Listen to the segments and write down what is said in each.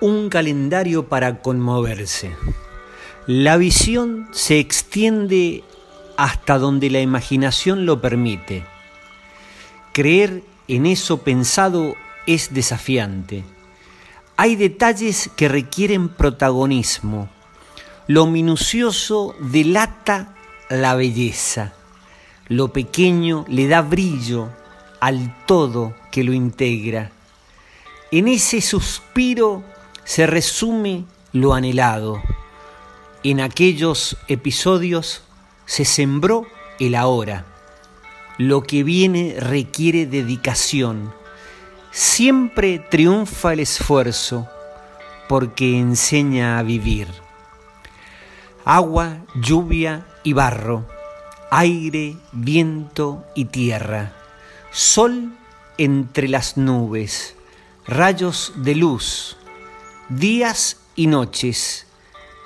Un calendario para conmoverse. La visión se extiende hasta donde la imaginación lo permite. Creer en eso pensado es desafiante. Hay detalles que requieren protagonismo. Lo minucioso delata la belleza. Lo pequeño le da brillo al todo que lo integra. En ese suspiro se resume lo anhelado. En aquellos episodios se sembró el ahora. Lo que viene requiere dedicación. Siempre triunfa el esfuerzo porque enseña a vivir. Agua, lluvia y barro, aire, viento y tierra, sol entre las nubes, rayos de luz, días y noches,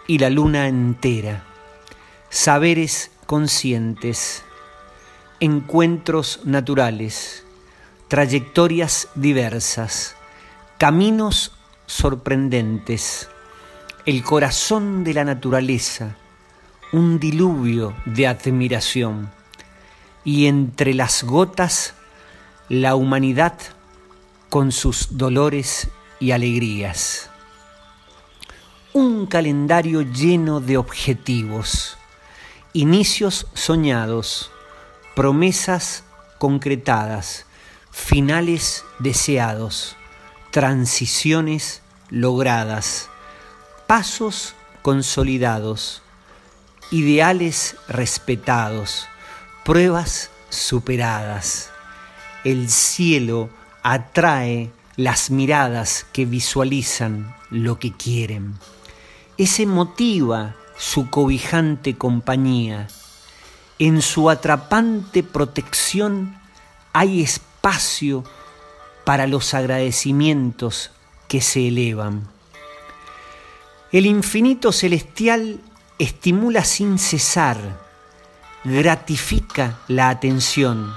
y la luna entera, saberes conscientes, encuentros naturales, trayectorias diversas, caminos sorprendentes, el corazón de la naturaleza, un diluvio de admiración, y entre las gotas la humanidad con sus dolores y alegrías. Un calendario lleno de objetivos, inicios soñados, promesas concretadas, finales deseados, transiciones logradas, pasos consolidados, ideales respetados, pruebas superadas. El cielo atrae las miradas que visualizan lo que quieren. Ese motiva su cobijante compañía. En su atrapante protección hay espacio para los agradecimientos que se elevan. El infinito celestial estimula sin cesar, gratifica la atención,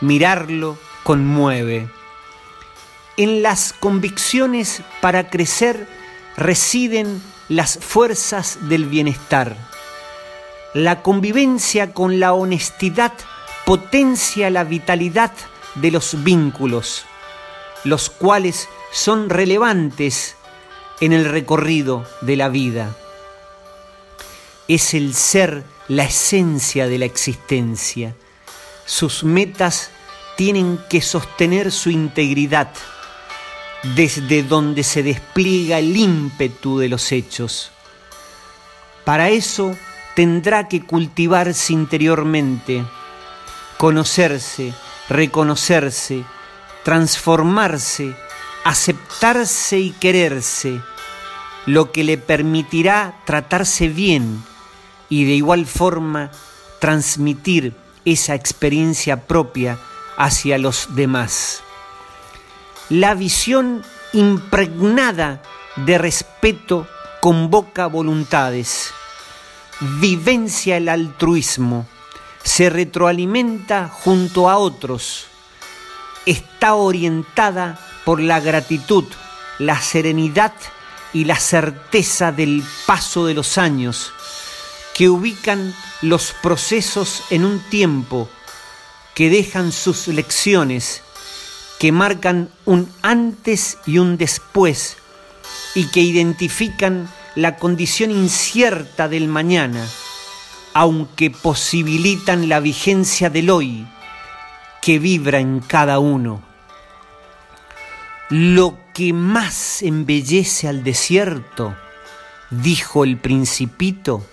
mirarlo conmueve en las convicciones para crecer residen las fuerzas del bienestar. La convivencia con la honestidad potencia la vitalidad de los vínculos, los cuales son relevantes en el recorrido de la vida. Es el ser la esencia de la existencia. Sus metas tienen que sostener su integridad desde donde se despliega el ímpetu de los hechos. Para eso tendrá que cultivarse interiormente, conocerse, reconocerse, transformarse, aceptarse y quererse, lo que le permitirá tratarse bien y de igual forma transmitir esa experiencia propia hacia los demás la visión impregnada de respeto convoca voluntades, vivencia el altruismo, se retroalimenta junto a otros, está orientada por la gratitud, la serenidad y la certeza del paso de los años, que ubican los procesos en un tiempo, que dejan sus lecciones que marcan un antes y un después y que identifican la condición incierta del mañana, aunque posibilitan la vigencia del hoy que vibra en cada uno. Lo que más embellece al desierto, dijo el principito,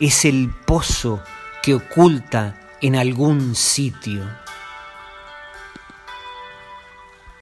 es el pozo que oculta en algún sitio.